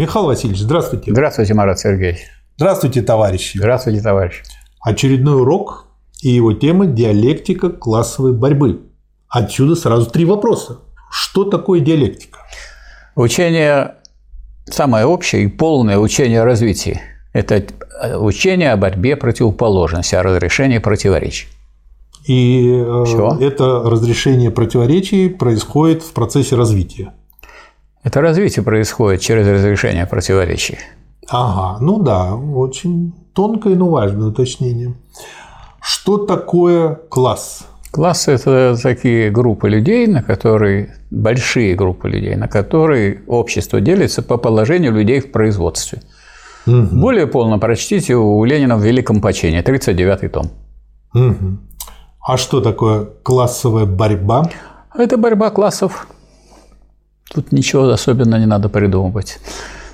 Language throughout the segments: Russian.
Михаил Васильевич, здравствуйте. Здравствуйте, Марат Сергеевич. Здравствуйте, товарищи. Здравствуйте, товарищ. Очередной урок и его тема – диалектика классовой борьбы. Отсюда сразу три вопроса. Что такое диалектика? Учение, самое общее и полное учение о развитии – это учение о борьбе противоположности, о разрешении противоречий. И э, Все. это разрешение противоречий происходит в процессе развития. Это развитие происходит через разрешение противоречий. Ага, ну да, очень тонкое, но важное уточнение. Что такое класс? Класс – это такие группы людей, на которые большие группы людей, на которые общество делится по положению людей в производстве. Угу. Более полно прочтите у Ленина в Великом почине, 39-й том. Угу. А что такое классовая борьба? Это борьба классов. Тут ничего особенно не надо придумывать.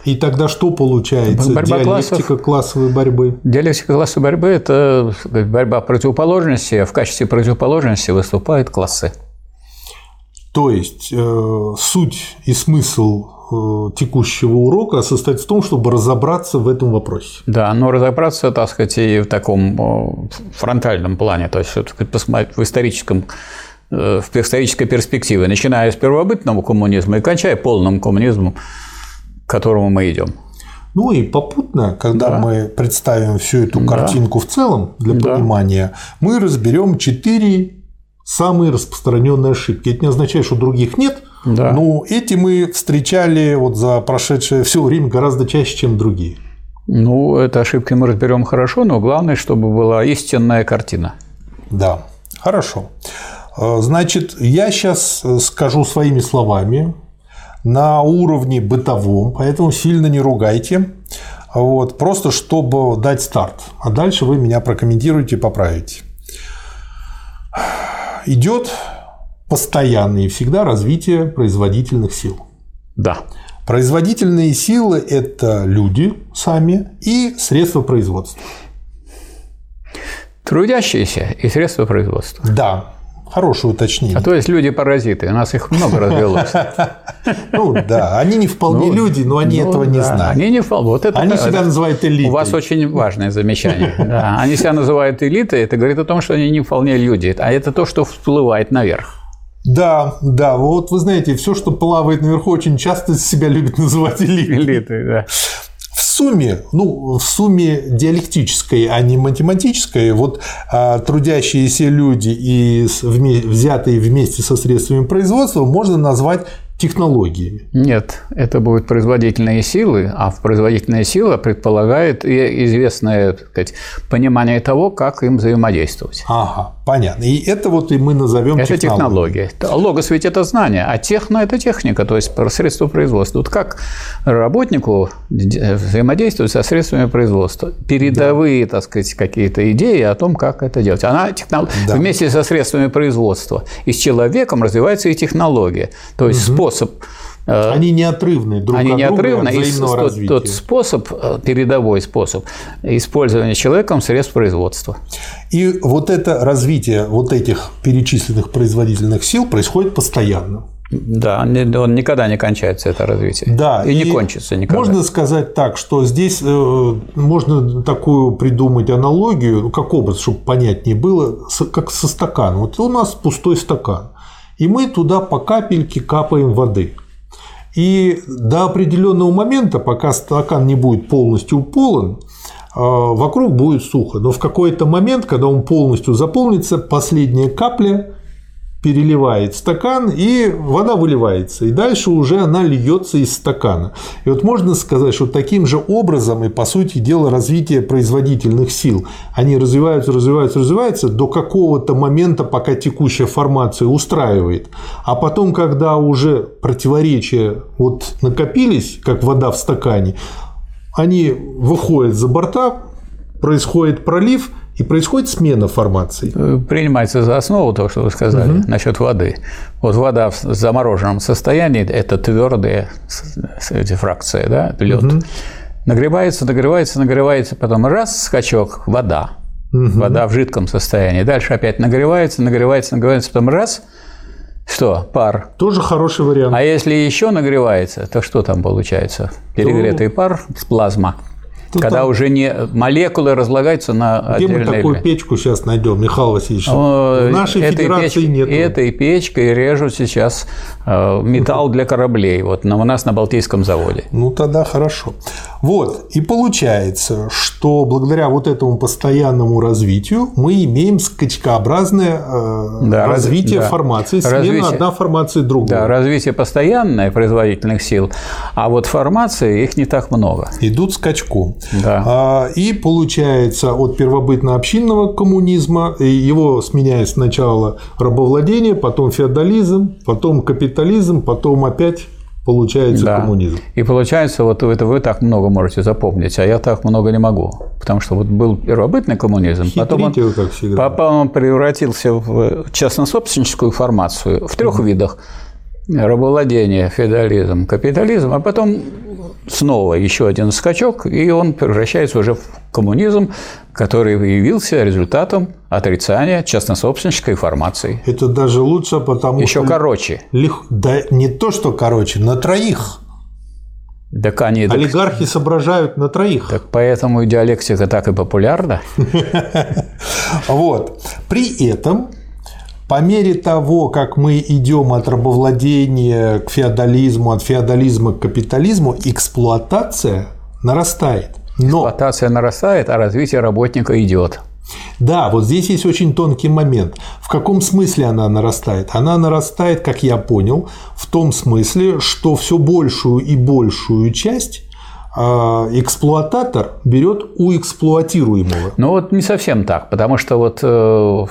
И тогда что получается? Борьба Диалектика классов. классовой борьбы. Диалектика классовой борьбы – это борьба противоположности, а в качестве противоположности выступают классы. То есть э, суть и смысл э, текущего урока состоит в том, чтобы разобраться в этом вопросе. Да, но разобраться, так сказать, и в таком фронтальном плане, то есть посмотреть в историческом э, в исторической перспективе, начиная с первобытного коммунизма и кончая полным коммунизмом, к которому мы идем. Ну и попутно, когда да. мы представим всю эту картинку да. в целом для да. понимания, мы разберем четыре самые распространенные ошибки. Это не означает, что других нет, да. но эти мы встречали вот за прошедшее все время гораздо чаще, чем другие. Ну, это ошибки мы разберем хорошо, но главное, чтобы была истинная картина. Да, хорошо. Э, значит, я сейчас скажу своими словами, на уровне бытовом, поэтому сильно не ругайте. Вот, просто чтобы дать старт. А дальше вы меня прокомментируете, поправите. Идет постоянное и всегда развитие производительных сил. Да. Производительные силы – это люди сами и средства производства. Трудящиеся и средства производства. Да, Хорошее уточнение. А то есть люди-паразиты, у нас их много развелось. Ну да, они не вполне ну, люди, но они ну этого не знают. Они не вполне. Они себя называют элитой. У вас очень важное замечание. Они себя называют элитой, это говорит о том, что они не вполне люди, а это то, что всплывает наверх. Да, да, вот вы знаете, все, что плавает наверху, очень часто себя любят называть элитой. Элитой, да сумме, ну, в сумме диалектической, а не математической, вот а, трудящиеся люди и взятые вместе со средствами производства можно назвать технологиями. Нет, это будут производительные силы, а в производительная сила предполагает и известное так сказать, понимание того, как им взаимодействовать. Ага, понятно. И это вот и мы назовем Это технология. Логос ведь это знание, а техно – это техника, то есть средство производства. Вот как работнику взаимодействовать со средствами производства? Передовые, да. так сказать, какие-то идеи о том, как это делать. Она технолог... да. вместе со средствами производства и с человеком развивается и технология. То есть угу способ э, они неотрывны друг Они от неотрывны, друга, и тот, тот способ, э, передовой способ использования человеком средств производства. И вот это развитие вот этих перечисленных производительных сил происходит постоянно. Да, он никогда не кончается, это развитие. Да, и, и не кончится никогда. Можно сказать так, что здесь э, можно такую придумать аналогию, как образ, чтобы понятнее было, как со стаканом. Вот у нас пустой стакан и мы туда по капельке капаем воды. И до определенного момента, пока стакан не будет полностью полон, а, вокруг будет сухо. Но в какой-то момент, когда он полностью заполнится, последняя капля переливает стакан, и вода выливается. И дальше уже она льется из стакана. И вот можно сказать, что таким же образом и, по сути дела, развитие производительных сил. Они развиваются, развиваются, развиваются до какого-то момента, пока текущая формация устраивает. А потом, когда уже противоречия вот накопились, как вода в стакане, они выходят за борта, происходит пролив – и происходит смена формаций. Э, принимается за основу то, что вы сказали угу. насчет воды. Вот вода в замороженном состоянии – это твердые эти фракции, да, лед. Угу. Нагревается, нагревается, нагревается, потом раз скачок – вода. Угу. Вода в жидком состоянии. Дальше опять нагревается, нагревается, нагревается, потом раз Что? Пар. Тоже хороший вариант. А если еще нагревается, то что там получается? Перегретый пар с плазма. Ну, когда там- уже не молекулы разлагаются на Где мы такую элементы. печку сейчас найдем, Михаил Васильевич? О, В нашей этой федерации печкой- нет. Этой печкой режут сейчас э, металл для кораблей. Вот у нас на Балтийском заводе. Ну, тогда хорошо. Вот, и получается, что благодаря вот этому постоянному развитию мы имеем скачкообразное э, Да, раз- развитие да. формации, смена Развитие. одна формации другой. Да, развитие постоянное производительных сил, а вот формации их не так много. Идут скачком. Да. А, И получается от первобытно-общинного коммунизма, его сменяет сначала рабовладение, потом феодализм, потом капитализм, потом опять получается Да. коммунизм. И получается, вот это вы так много можете запомнить, а я так много не могу. Потому что вот был первобытный коммунизм, потом он, Хитрите вы, как всегда. потом он превратился в частно-собственническую формацию в трех видах. Рабовладение, феодализм, капитализм, а потом снова еще один скачок, и он превращается уже в коммунизм, который явился результатом отрицания частно-собственнической формации. Это даже лучше, потому Еще что... короче. Лег- Да не то, что короче, на троих. Так они, так, Олигархи соображают на троих. так поэтому и диалектика так и популярна. Вот. При этом, по мере того, как мы идем от рабовладения к феодализму, от феодализма к капитализму, эксплуатация нарастает. Но Эксплуатация нарастает, а развитие работника идет. да, вот здесь есть очень тонкий момент. В каком смысле она нарастает? Она нарастает, как я понял, в том смысле, что все большую и большую часть а, эксплуататор берет у эксплуатируемого. Ну вот не совсем так, потому что вот э,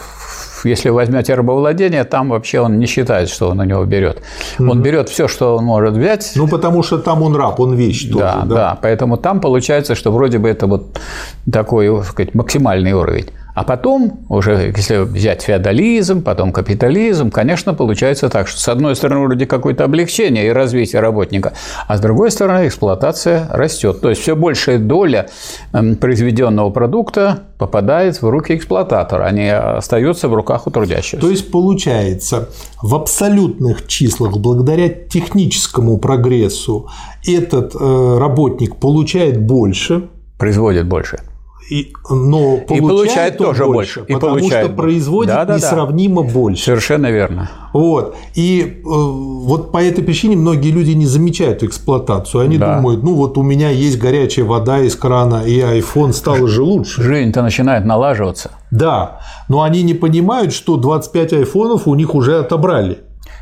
если возьмете рабовладение, там вообще он не считает, что он у него берет. Он берет все, что он может взять. Ну, потому что там он раб, он вещь тоже. да, да, поэтому там получается, что вроде бы это вот такой, так сказать, максимальный уровень. А потом, уже если взять феодализм, потом капитализм, конечно, получается так, что с одной стороны вроде какое-то облегчение и развитие работника, а с другой стороны эксплуатация растет. То есть все большая доля эм, произведенного продукта попадает в руки эксплуататора, а не остается в руках у трудящихся. То есть получается, в абсолютных числах, благодаря техническому прогрессу, этот э, работник получает больше, Производит больше. И, но получает, получает он тоже больше, больше, и потому получает что производит Да-да-да. несравнимо больше. Совершенно верно. Вот. И э, вот по этой причине многие люди не замечают эксплуатацию. Они Да. думают, ну вот у меня есть горячая вода из крана, и iPhone стал же лучше. Жизнь-то начинает налаживаться. Да, но они не понимают, что 25 айфонов у них уже отобрали.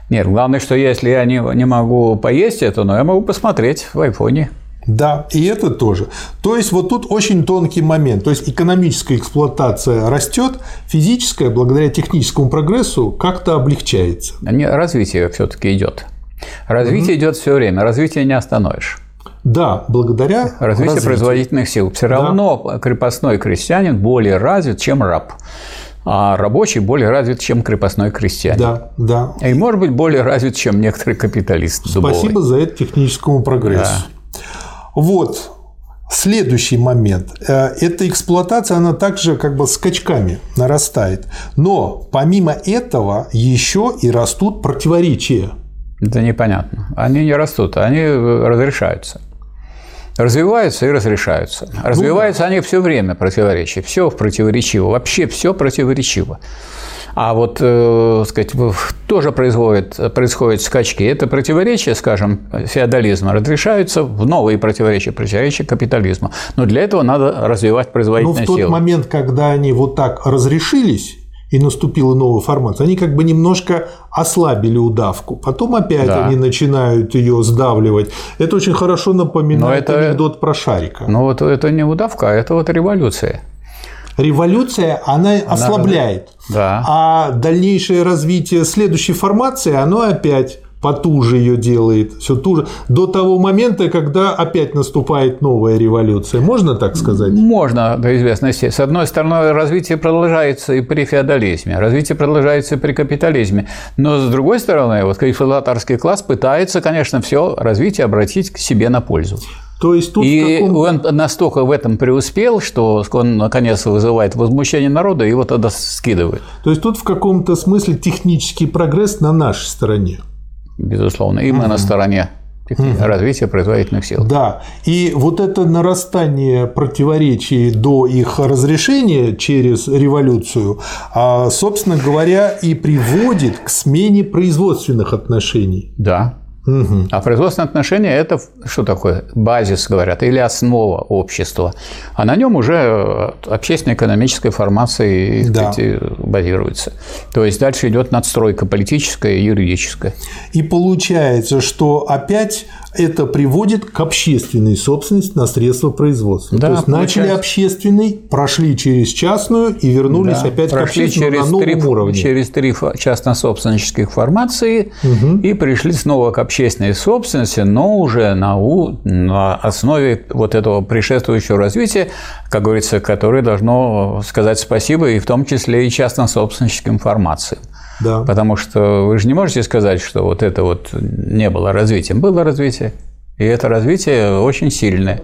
Нет, главное, что если я не, не могу поесть это, но я могу посмотреть в айфоне. Да, и это тоже. То есть вот тут очень тонкий момент. То есть экономическая эксплуатация растет, физическая, благодаря техническому прогрессу, как-то облегчается. Не- Развитие все-таки идет. Развитие идет все время, развитие не остановишь. Да, благодаря Развитие развитию. производительных сил. Все равно крепостной крестьянин более развит, чем раб. А рабочий более развит, чем крепостной крестьянин. Да, да. И может быть более развит, чем некоторый капиталист. дубовый. Спасибо за это техническому прогрессу. Вот. Следующий момент. Э, Эта эксплуатация, она также как бы скачками нарастает. Но помимо этого еще и растут противоречия. Это непонятно. Они не растут, они э, разрешаются. Развиваются и разрешаются. Развиваются они все время противоречия. Все противоречиво. Вообще все противоречиво. А вот, э, сказать, тоже производит, происходят скачки. Это противоречия, скажем, феодализма разрешаются в новые противоречия, противоречия капитализма. Но для этого надо развивать Но в тот силы. момент, когда они вот так разрешились, и наступила новая формация, они как бы немножко ослабили удавку. Потом опять Да. они начинают ее сдавливать. Это очень хорошо напоминает Но это- анекдот про шарика. Но вот это не удавка, а это вот революция. Революция, она ослабляет. Да. А дальнейшее развитие следующей формации, оно опять потуже ее делает, все туже, до того момента, когда опять наступает новая революция. Можно так сказать? Можно до известной степени. С одной стороны, развитие продолжается и при феодализме, развитие продолжается и при капитализме. Но с другой стороны, вот эксплуататорский класс пытается, конечно, все развитие обратить к себе на пользу. То есть тут И каком... он настолько в этом преуспел, что он наконец вызывает возмущение народа, и его тогда скидывают. То есть тут в каком-то смысле технический прогресс на нашей стороне. Безусловно. И мы на стороне развития производительных сил. Да. И вот это нарастание противоречий до их разрешения через революцию, а, собственно говоря, и приводит к смене производственных отношений. Да. Угу. А производственные отношения – это что такое? Базис, говорят, или основа общества. А на нем уже общественно-экономическая формация Да. сказать, базируется. То есть дальше идет надстройка политическая и юридическая. И получается, что опять это приводит к общественной собственности на средства производства. Да, То есть начали получается. общественный, прошли через частную и вернулись Да. опять Прошли к общественному через на новом три, уровне. через три частно-собственнических формации и пришли снова к общественной собственности, но уже на, у- на основе вот этого предшествующего развития, как говорится, которое должно сказать спасибо и в том числе и частно-собственническим формациям. Да. Потому что вы же не можете сказать, что вот это вот не было развитием. Было развитие. И это развитие очень сильное.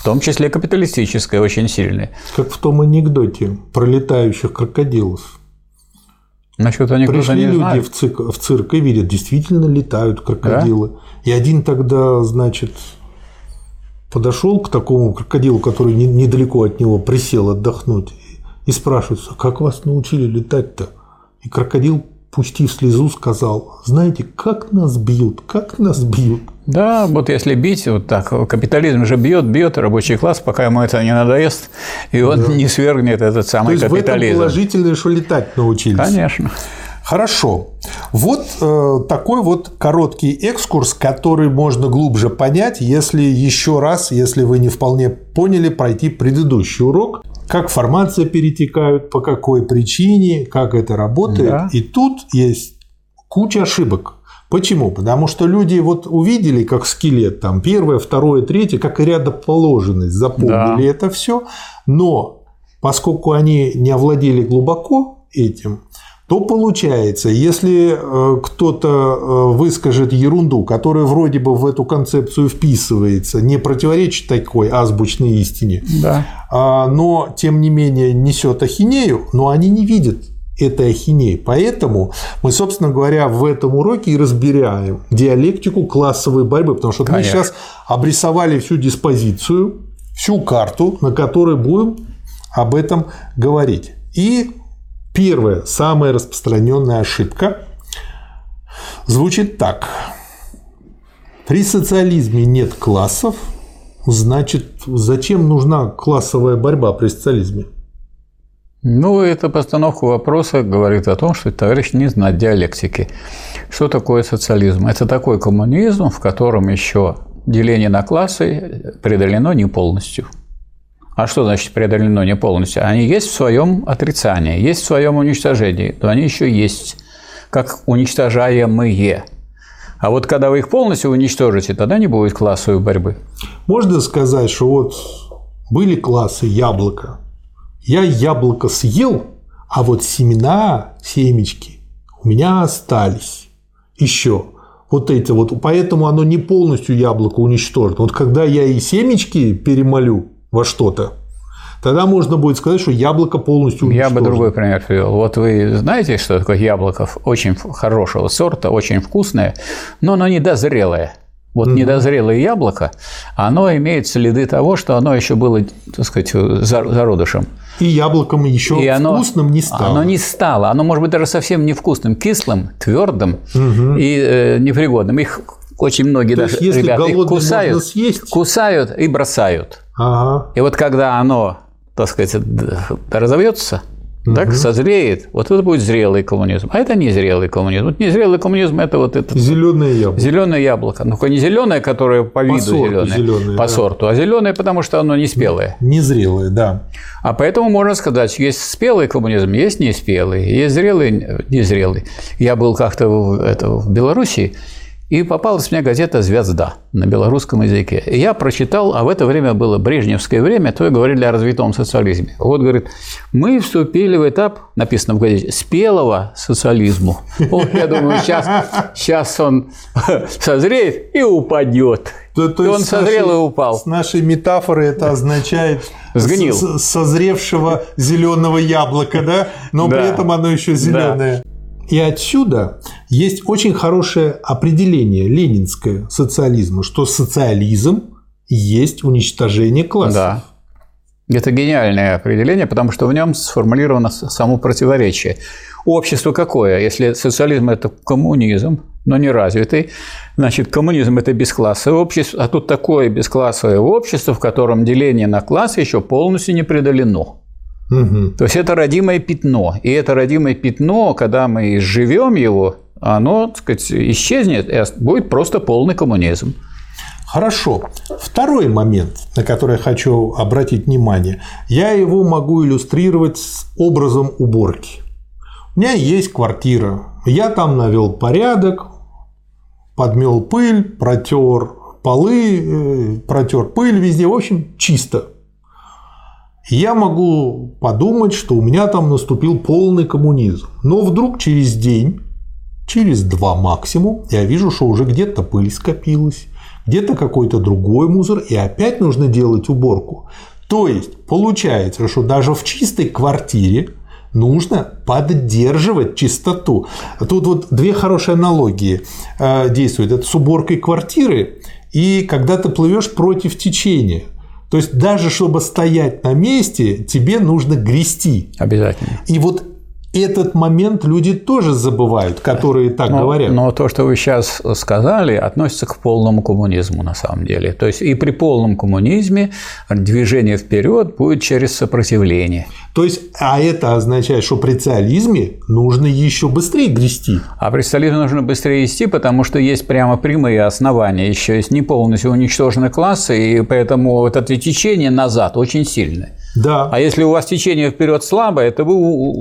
В том числе капиталистическое, очень сильное. Как в том анекдоте про летающих крокодилов. Насчет анекдота Пришли не люди знаю. в цирк, в цирк и видят, действительно летают крокодилы. И один тогда, значит, подошел к такому крокодилу, который не- недалеко от него присел отдохнуть, и спрашивает, «А как вас научили летать-то? И крокодил, пустив слезу, сказал, знаете, как нас бьют, как нас бьют. Да, вот если бить, вот так, капитализм же бьет, бьет рабочий класс, пока ему это не надоест, и он не свергнет этот То самый есть в этом капитализм. положительное, что летать научились. Конечно. Хорошо. Вот э, такой вот короткий экскурс, который можно глубже понять, если еще раз, если вы не вполне поняли, пройти предыдущий урок, как формация перетекают, по какой причине, как это работает. Да. И тут есть куча ошибок. Почему? Потому что люди вот увидели, как скелет, там первое, второе, третье, как и рядоположенность, запомнили Да. это все, но поскольку они не овладели глубоко этим, то получается, если э, кто-то э, выскажет ерунду, которая вроде бы в эту концепцию вписывается, не противоречит такой азбучной истине, Да. а, но тем не менее несет ахинею, но они не видят этой ахинеи. Поэтому мы, собственно говоря, в этом уроке и разбираем диалектику классовой борьбы, потому что вот мы Конечно. сейчас обрисовали всю диспозицию, всю карту, на которой будем об этом говорить. И первая, самая распространенная ошибка звучит так. При социализме нет классов, значит, зачем нужна классовая борьба при социализме? Ну, эта постановка вопроса говорит о том, что товарищ не знает диалектики. Что такое социализм? Это такой коммунизм, в котором еще деление на классы преодолено не полностью. А что значит преодолено не полностью? Они есть в своем отрицании, есть в своем уничтожении, но они еще есть как уничтожаемые. А вот когда вы их полностью уничтожите, тогда не будет классовой борьбы. Можно сказать, что вот были классы яблоко. Я яблоко съел, а вот семена, семечки у меня остались. Еще. Вот эти вот. Поэтому оно не полностью яблоко уничтожено. Вот когда я и семечки перемолю во что-то, тогда можно будет сказать, что яблоко полностью Я уничтожено. бы другой пример привел. Вот вы знаете, что такое яблоко очень хорошего сорта, очень вкусное, но оно недозрелое. Вот недозрелое яблоко, оно имеет следы того, что оно еще было, так сказать, зар- зародышем. И яблоком еще И оно, вкусным не стало. Оно не стало. Оно может быть даже совсем невкусным, кислым, твердым и э, непригодным. Их очень многие То даже есть, если ребята их кусают, съесть? кусают и бросают. Ага. И вот когда оно, так сказать, разовьется, так созреет, вот это будет зрелый коммунизм. А это не зрелый коммунизм. Вот незрелый коммунизм это вот это Зеленое яблоко. зеленое яблоко. Ну, не зеленое, которое по виду сорту зеленое, зелёное, по да. сорту, а зеленое, потому что оно не спелое. Незрелое, да. А поэтому можно сказать, есть спелый коммунизм, есть неспелый, есть зрелый, незрелый. Я был как-то в, это, в Белоруссии, и попалась мне газета «Звезда» на белорусском языке. И я прочитал, а в это время было брежневское время, то и говорили о развитом социализме. Вот, говорит, мы вступили в этап, написано в газете, спелого социализму. Вот, я думаю, сейчас, сейчас он созреет и упадет. То, то И он созрел нашей- и упал. С нашей метафоры это означает Сгнил. созревшего зеленого яблока, да? Но при Да. этом оно еще зеленое. И отсюда есть очень хорошее определение ленинское социализма, что социализм есть уничтожение классов. Да. Это гениальное определение, потому что в нем сформулировано само противоречие. Общество какое? Если социализм – это коммунизм, но не развитый, значит, коммунизм – это бесклассовое общество, а тут такое бесклассовое общество, в котором деление на классы еще полностью не преодолено. Мгм. То есть это родимое пятно. И это родимое пятно, когда мы изживем его, оно, так сказать, исчезнет, и будет просто полный коммунизм. Хорошо. Второй момент, на который я хочу обратить внимание, я его могу иллюстрировать с образом уборки. У меня есть квартира, я там навел порядок, подмел пыль, протер полы, э, протер пыль везде, в общем, чисто. Я могу подумать, что у меня там наступил полный коммунизм. Но вдруг через день, через два максимум, я вижу, что уже где-то пыль скопилась, где-то какой-то другой мусор, и опять нужно делать уборку. То есть получается, что даже в чистой квартире нужно поддерживать чистоту. Тут вот две хорошие аналогии э, действуют. Это с уборкой квартиры и когда ты плывешь против течения. То есть даже чтобы стоять на месте, тебе нужно грести. Обязательно. И вот этот момент люди тоже забывают, которые так Но, говорят. но то, что вы сейчас сказали, относится к полному коммунизму на самом деле. То есть и при полном коммунизме движение вперед будет через сопротивление. То есть, а это означает, что при социализме нужно еще быстрее грести. А при стализме нужно быстрее идти, потому что есть прямо прямые основания. Еще есть не полностью уничтожены классы, и поэтому вот это течение назад очень сильное. Да. А если у вас течение вперед слабое, то вы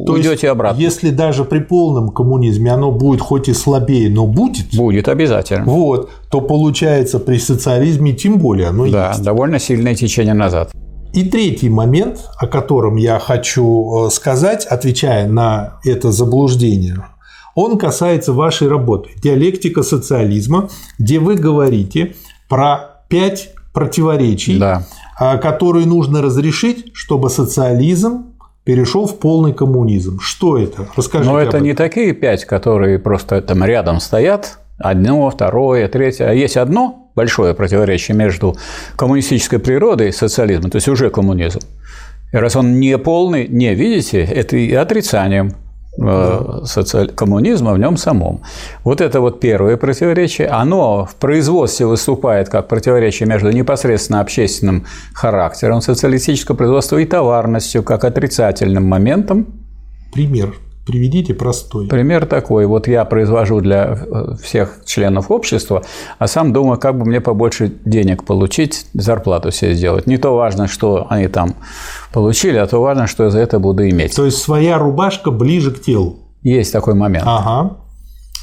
То есть, уйдете обратно. Если даже при полном коммунизме оно будет хоть и слабее, но будет, Будет обязательно. вот, то получается при социализме тем более оно Да, есть. довольно сильное течение назад. И третий момент, о котором я хочу э, сказать, отвечая на это заблуждение, он касается вашей работы «Диалектика социализма», где вы говорите про пять противоречий, Да. а, которые нужно разрешить, чтобы социализм перешел в полный коммунизм. Что это? Расскажите. Но это не такие пять, которые просто там рядом стоят, одно, второе, третье. А есть одно большое противоречие между коммунистической природой и социализмом, то есть уже коммунизм. И раз он не полный, не видите, это и отрицанием социаль- коммунизма в нем самом. Вот это вот первое противоречие. Оно в производстве выступает как противоречие между непосредственно общественным характером социалистического производства и товарностью, как отрицательным моментом, Пример. Приведите простой. Пример такой. Вот я произвожу для э, всех членов общества, а сам думаю, как бы мне побольше денег получить, зарплату себе сделать. Не то важно, что они там получили, а то важно, что я за это буду иметь. То есть своя рубашка ближе к телу. Есть такой момент. Ага.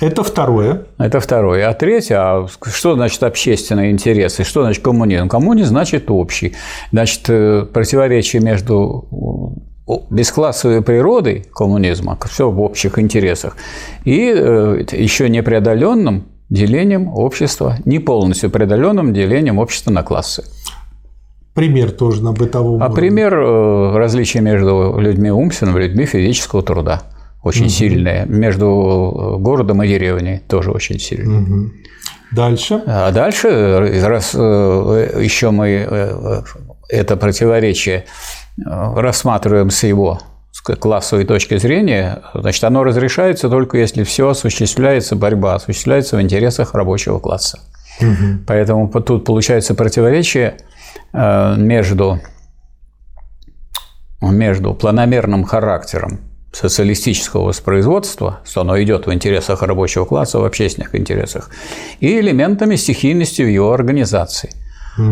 Это второе. Это второе. А третье, а что значит общественные интересы? Что значит коммунизм? Коммунизм значит общий. Значит, э, противоречие между бесклассовой природой коммунизма, все в общих интересах, и э, еще непреодоленным делением общества, не полностью преодоленным делением общества на классы. Пример тоже на бытовом А уровне. пример э, различия между людьми умственного и людьми физического труда очень сильное, между э, городом и деревней тоже очень сильное. Мгм. Дальше. А дальше, раз еще мы это противоречие рассматриваем с его классовой точки зрения, значит, оно разрешается только если все осуществляется, борьба осуществляется в интересах рабочего класса. Поэтому по- тут получается противоречие э, между, между планомерным характером социалистического воспроизводства, что оно идет в интересах рабочего класса, в общественных интересах, и элементами стихийности в его организации.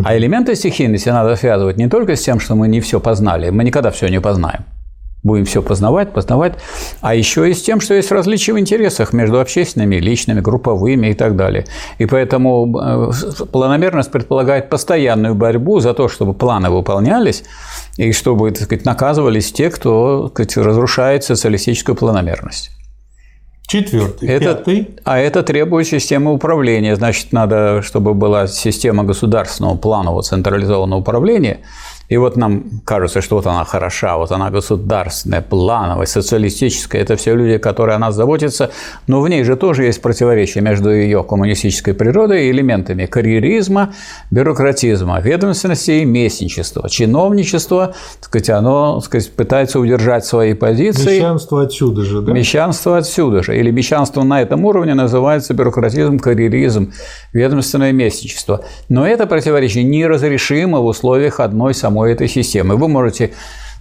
А элементы стихийности надо связывать не только с тем, что мы не все познали, мы никогда все не познаем. Будем все познавать, познавать, а еще и с тем, что есть различия в интересах между общественными, личными, групповыми и так далее. И поэтому э, планомерность предполагает постоянную борьбу за то, чтобы планы выполнялись и чтобы так сказать, наказывались те, кто так сказать, разрушает социалистическую планомерность. Четвертый. Это, Пятый. А это требует системы управления. Значит, надо, чтобы была система государственного планового централизованного управления – и вот нам кажется, что вот она хороша, вот она государственная, плановая, социалистическая. Это все люди, которые о нас заботятся. Но в ней же тоже есть противоречие между ее коммунистической природой и элементами карьеризма, бюрократизма, ведомственности и местничества. Чиновничество, так сказать, оно так сказать, пытается удержать свои позиции. Мещанство отсюда же, да? Мещанство отсюда же. Или мещанство на этом уровне называется бюрократизм, карьеризм, ведомственное местничество. Но это противоречие неразрешимо в условиях одной самой самой этой системы. Вы можете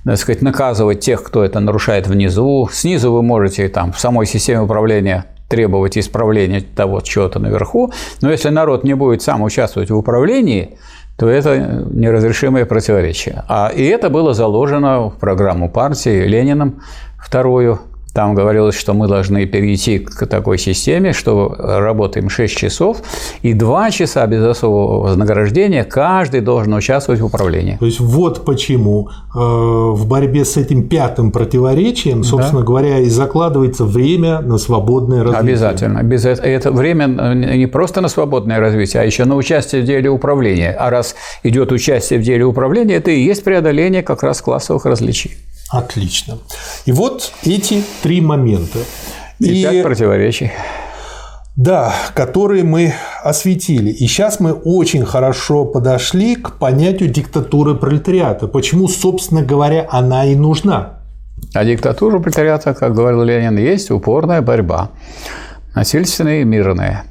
так сказать, наказывать тех, кто это нарушает внизу. Снизу вы можете там, в самой системе управления требовать исправления того чего-то наверху. Но если народ не будет сам участвовать в управлении, то это неразрешимое противоречие. А, и это было заложено в программу партии Лениным, вторую, там говорилось, что мы должны перейти к такой системе, что работаем 6 часов, и 2 часа без особого вознаграждения каждый должен участвовать в управлении. То есть вот почему э, в борьбе с этим пятым противоречием, собственно да. говоря, и закладывается время на свободное развитие. Обязательно. Без этого, это время не просто на свободное развитие, а еще на участие в деле управления. А раз идет участие в деле управления, это и есть преодоление как раз классовых различий. Отлично. И вот эти три момента. И, и пять противоречий. Да, которые мы осветили. И сейчас мы очень хорошо подошли к понятию диктатуры пролетариата. Почему, собственно говоря, она и нужна? А диктатура пролетариата, как говорил Ленин, есть упорная борьба. Насильственная и мирная,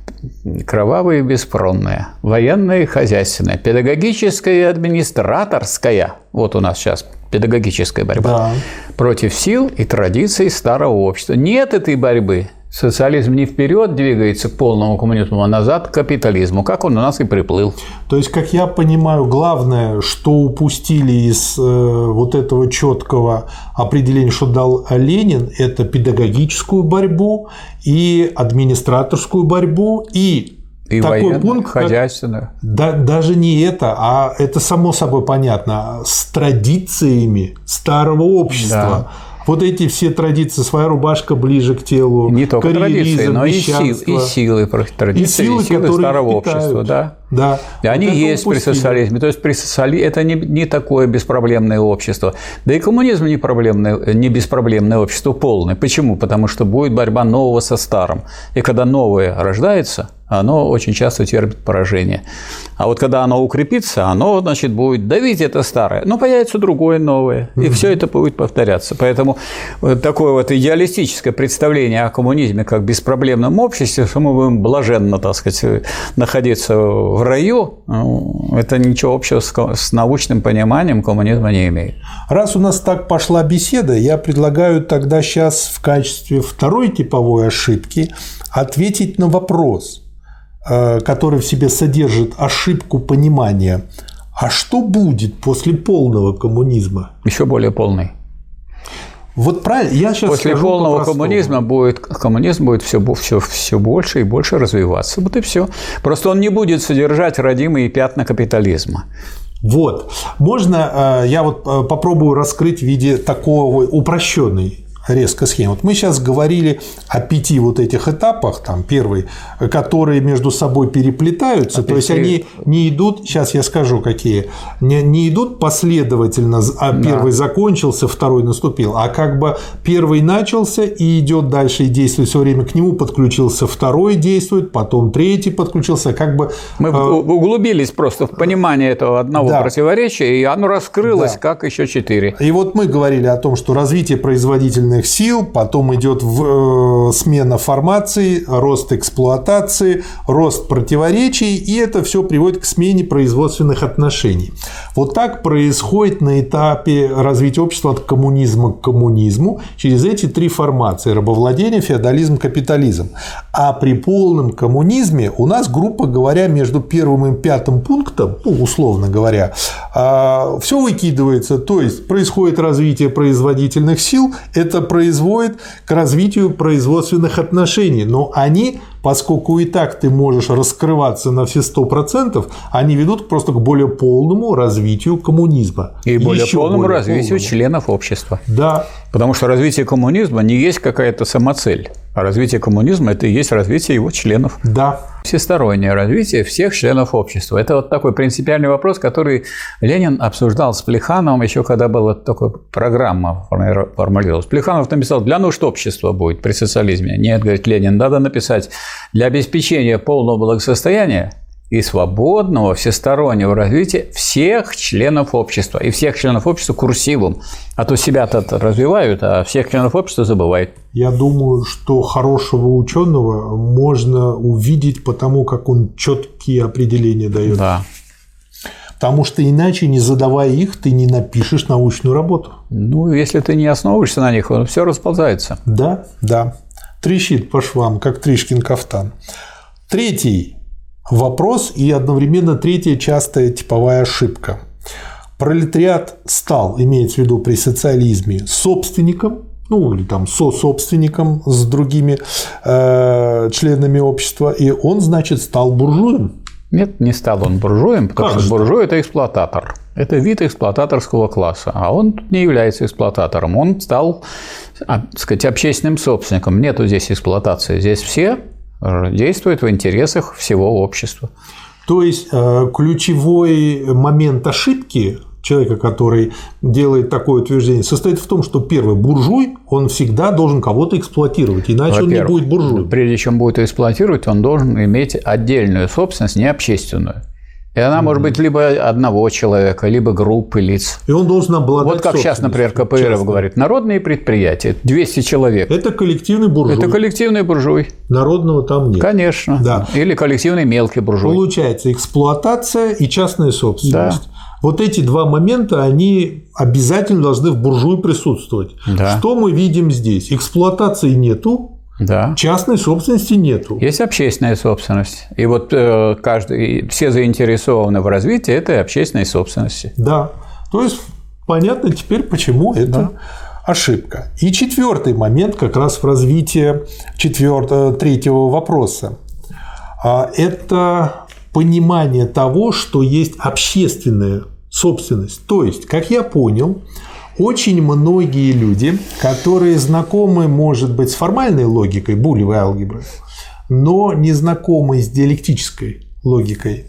кровавая и беспронная, военная и хозяйственная, педагогическая и администраторская. Вот у нас сейчас педагогическая борьба да. против сил и традиций старого общества. Нет этой борьбы. Социализм не вперед двигается к полному коммунизму, а назад к капитализму, как он у нас и приплыл. То есть, как я понимаю, главное, что упустили из э, вот этого четкого определения, что дал Ленин, это педагогическую борьбу и администраторскую борьбу и и такой пункт, хозяйственную. да, даже не это, а это само собой понятно, с традициями старого общества. Да вот эти все традиции, своя рубашка ближе к телу, не только традиции, но и, сил, и силы традиции, и силы, и силы старого питают. общества, да. Да. И они вот есть упустили. при социализме. То есть при социализме это не, не такое беспроблемное общество. Да и коммунизм не, проблемное, не беспроблемное общество полное. Почему? Потому что будет борьба нового со старым. И когда новое рождается, оно очень часто терпит поражение. А вот когда оно укрепится, оно, значит, будет давить это старое, но появится другое новое, и все это будет повторяться. Поэтому такое вот идеалистическое представление о коммунизме как беспроблемном обществе, что мы будем блаженно, так сказать, находиться в раю, ну, это ничего общего с научным пониманием коммунизма не имеет. Раз у нас так пошла беседа, я предлагаю тогда сейчас в качестве второй типовой ошибки ответить на вопрос – который в себе содержит ошибку понимания. А что будет после полного коммунизма? Еще более полный. Вот правильно, я сейчас После полного коммунизма будет коммунизм будет все, все, все больше и больше развиваться. Вот и все. Просто он не будет содержать родимые пятна капитализма. Вот. Можно э, я вот э, попробую раскрыть в виде такого упрощенной резко схема. Вот мы сейчас говорили о пяти вот этих этапах, там первый, которые между собой переплетаются, а то есть они не идут, сейчас я скажу какие, не, не идут последовательно, а первый да. закончился, второй наступил, а как бы первый начался и идет дальше и действует все время, к нему подключился второй действует, потом третий подключился, как бы… Мы э... углубились просто в понимание этого одного да. противоречия, и оно раскрылось да. как еще четыре. И вот мы говорили о том, что развитие производительности производственных сил, потом идет в, э, смена формации, рост эксплуатации, рост противоречий, и это все приводит к смене производственных отношений. Вот так происходит на этапе развития общества от коммунизма к коммунизму через эти три формации – рабовладение, феодализм, капитализм. А при полном коммунизме у нас, грубо говоря, между первым и пятым пунктом, ну, условно говоря, а, все выкидывается, то есть происходит развитие производительных сил, это производит к развитию производственных отношений, но они поскольку и так ты можешь раскрываться на все сто процентов, они ведут просто к более полному развитию коммунизма. И более Еще полному более развитию полному. членов общества. Да, Потому что развитие коммунизма не есть какая-то самоцель, а развитие коммунизма – это и есть развитие его членов. да. Всестороннее развитие всех членов общества. Это вот такой принципиальный вопрос, который Ленин обсуждал с Плехановым еще когда была такая программа формулировалась. Плеханов написал, для нужд общества будет при социализме. Нет, говорит Ленин, надо написать для обеспечения полного благосостояния и свободного всестороннего развития всех членов общества. И всех членов общества курсивом. А то себя-то развивают, а всех членов общества забывают. Я думаю, что хорошего ученого можно увидеть по тому, как он четкие определения дает. Да. Потому что иначе, не задавая их, ты не напишешь научную работу. Ну, если ты не основываешься на них, все расползается. Да, да. Трещит по швам, как Тришкин кафтан. Третий вопрос и одновременно третья частая типовая ошибка. Пролетариат стал, имеется в виду при социализме, собственником, ну или там со-собственником с другими э, членами общества, и он, значит, стал буржуем. Нет, не стал он буржуем, потому Как что буржуй – это эксплуататор. Это вид эксплуататорского класса, а он тут не является эксплуататором. Он стал, а, так сказать, общественным собственником. Нету здесь эксплуатации. Здесь все действуют в интересах всего общества. То есть э, ключевой момент ошибки человека, который делает такое утверждение, состоит в том, что первый буржуй, он всегда должен кого-то эксплуатировать, иначе он не будет буржуем. Прежде чем будет эксплуатировать, он должен иметь отдельную собственность, не общественную. И она может быть либо одного человека, либо группы лиц. И он должен обладать Вот как сейчас, например, КПРФ частной. говорит, народные предприятия, 200 человек. Это коллективный буржуй. Это коллективный буржуй. Народного там нет. Конечно. Да. Или коллективный мелкий буржуй. Получается эксплуатация и частная собственность. Вот эти два момента, они обязательно должны в буржуи присутствовать. Да. Что мы видим здесь? Эксплуатации нету, Да. частной собственности нету. Есть общественная собственность. И вот э, каждый, все заинтересованы в развитии этой общественной собственности. Да. То есть понятно теперь, почему это ошибка. И четвертый момент как раз в развитии четвертого, третьего вопроса. А, Это понимание того, что есть общественная собственность. То есть, как я понял, очень многие люди, которые знакомы, может быть, с формальной логикой булевой алгебры, но не знакомы с диалектической логикой,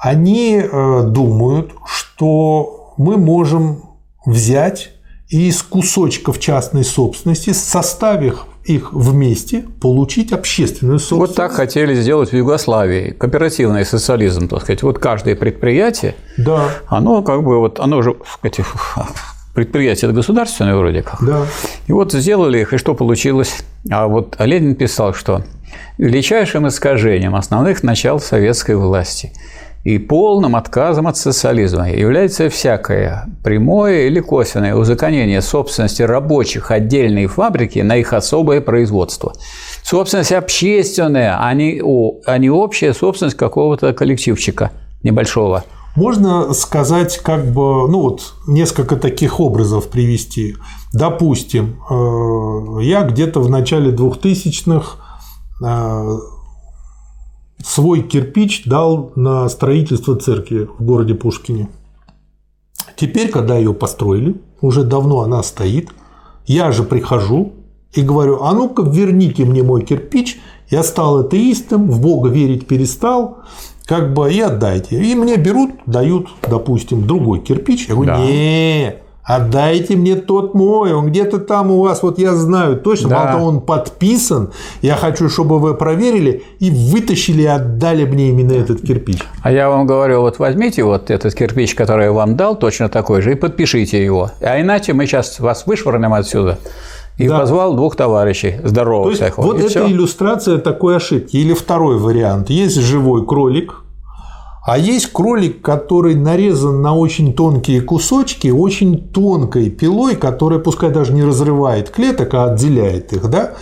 они э, думают, что мы можем взять из кусочков частной собственности, составив их вместе, получить общественную собственность. Вот так хотели сделать в Югославии. Кооперативный социализм, так сказать. Вот каждое предприятие, Да, оно как бы вот, оно же, так сказать, предприятие государственное вроде как. да. И вот сделали их, и что получилось? А вот Ленин писал, что величайшим искажением основных начал советской власти и полным отказом от социализма является всякое прямое или косвенное узаконение собственности рабочих отдельной фабрики на их особое производство. Собственность общественная, а не, а не общая собственность какого-то коллективчика небольшого. Можно сказать, как бы, ну вот, несколько таких образов привести. Допустим, э, я где-то в начале 2000-х э, свой кирпич дал на строительство церкви в городе Пушкине. Теперь, когда ее построили, уже давно она стоит, я же прихожу и говорю, а ну-ка верните мне мой кирпич, я стал атеистом, в Бога верить перестал, как бы и отдайте. И мне берут, дают, допустим, другой кирпич. Я говорю, Да. не, отдайте мне тот мой, он где-то там у вас, вот я знаю точно, Да. мало того, он подписан, я хочу, чтобы вы проверили и вытащили и отдали мне именно этот кирпич. А я вам говорю, вот возьмите вот этот кирпич, который я вам дал, точно такой же, и подпишите его. А иначе мы сейчас вас вышвырнем отсюда. И Да. позвал двух товарищей То здоровых есть всех. вот это всё. иллюстрация такой ошибки. Или второй вариант. Есть живой кролик, а есть кролик, который нарезан на очень тонкие кусочки, очень тонкой пилой, которая пускай даже не разрывает клеток, а отделяет их, да?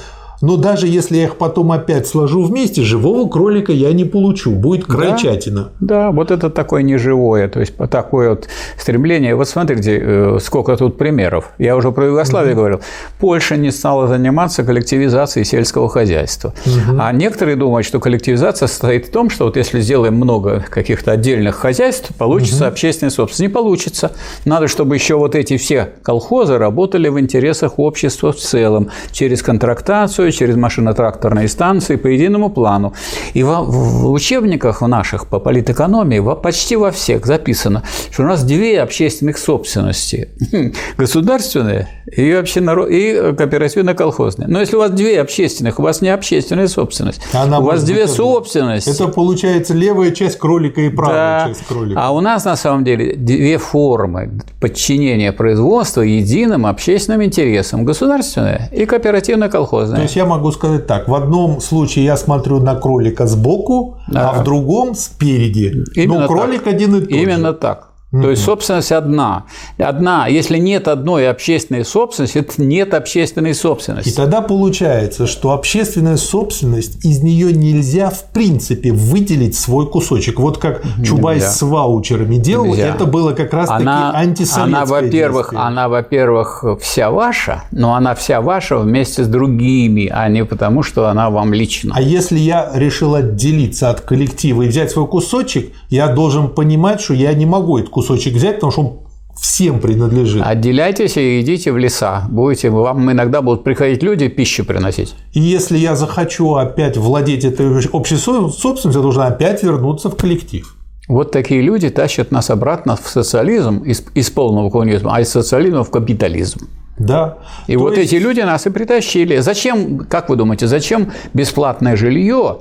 Но даже если я их потом опять сложу вместе, живого кролика я не получу. Будет крольчатина. Да, да вот это такое неживое, то есть такое вот стремление. Вот смотрите, э, сколько тут примеров. Я уже про Югославию угу. говорил. Польша не стала заниматься коллективизацией сельского хозяйства. Угу. А некоторые думают, что коллективизация состоит в том, что вот если сделаем много каких-то отдельных хозяйств, получится угу. общественная собственность. Не получится. Надо, чтобы еще вот эти все колхозы работали в интересах общества в целом, через контрактацию, через машино-тракторные станции по единому плану. И в, в учебниках в наших по политэкономии почти во всех записано, что у нас две общественных собственности. Государственная и, общенарод... и кооперативно-колхозная. Но если у вас две общественных, у вас не общественная собственность. Она у вас две собственности. Это получается левая часть кролика и правая да. часть кролика. А у нас на самом деле две формы подчинения производства единым общественным интересам. Государственная и кооперативно-колхозная. То есть я могу сказать так, в одном случае я смотрю на кролика сбоку, да. а в другом спереди. Именно Но кролик так. один и тот Именно же. так. То есть собственность одна. Одна. Если нет одной общественной собственности, это нет общественной собственности. И тогда получается, что общественная собственность, из нее нельзя в принципе выделить свой кусочек. Вот как Чубайс нельзя. с ваучерами делал, нельзя. это было как раз таки антисоветское она, во-первых, действие. она, во-первых, вся ваша, но она вся ваша вместе с другими, а не потому, что она вам лично. А если я решил отделиться от коллектива и взять свой кусочек, я должен понимать, что я не могу этот кусочек кусочек взять, потому что он всем принадлежит. Отделяйтесь и идите в леса. Будете, вам иногда будут приходить люди пищу приносить. И если я захочу опять владеть этой общей собственностью, я должен опять вернуться в коллектив. Вот такие люди тащат нас обратно в социализм из, из полного коммунизма, а из социализма в капитализм. Да. И То вот есть... эти люди нас и притащили. Зачем, как вы думаете, зачем бесплатное жилье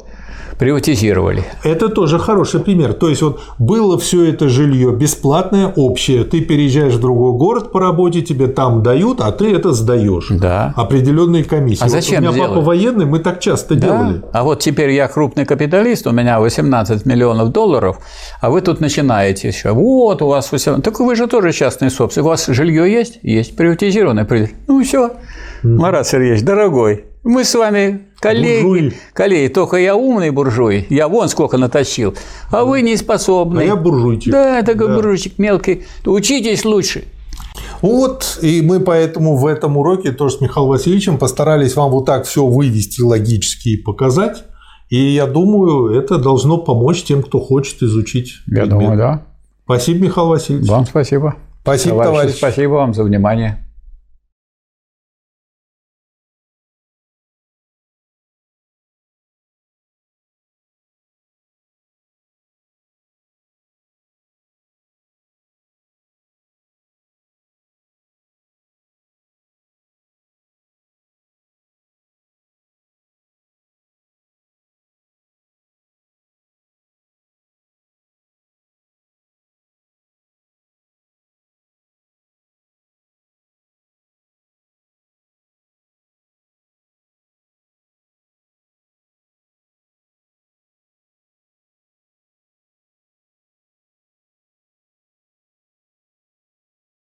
приватизировали. Это тоже хороший пример. То есть вот было все это жилье бесплатное, общее. Ты переезжаешь в другой город по работе, тебе там дают, а ты это сдаешь. Да. Определенные комиссии. А зачем вот у меня делали? папа военный, мы так часто да. делали. А вот теперь я крупный капиталист, у меня 18 миллионов долларов, а вы тут начинаете еще. Вот у вас 18. Так вы же тоже частный собственник. У вас жилье есть? Есть. Приватизированное. Ну все. Марат Сергеевич, дорогой, мы с вами коллеги, буржуи. коллеги, только я умный буржуй, я вон сколько натащил, а вы не способны. А я буржуйчик. Да, такой да. буржуйчик мелкий. Учитесь лучше. Вот, и мы поэтому в этом уроке тоже с Михаилом Васильевичем постарались вам вот так все вывести логически и показать. И я думаю, это должно помочь тем, кто хочет изучить. Я предмет. думаю, да. Спасибо, Михаил Васильевич. Вам спасибо. Спасибо, товарищ. Спасибо вам за внимание.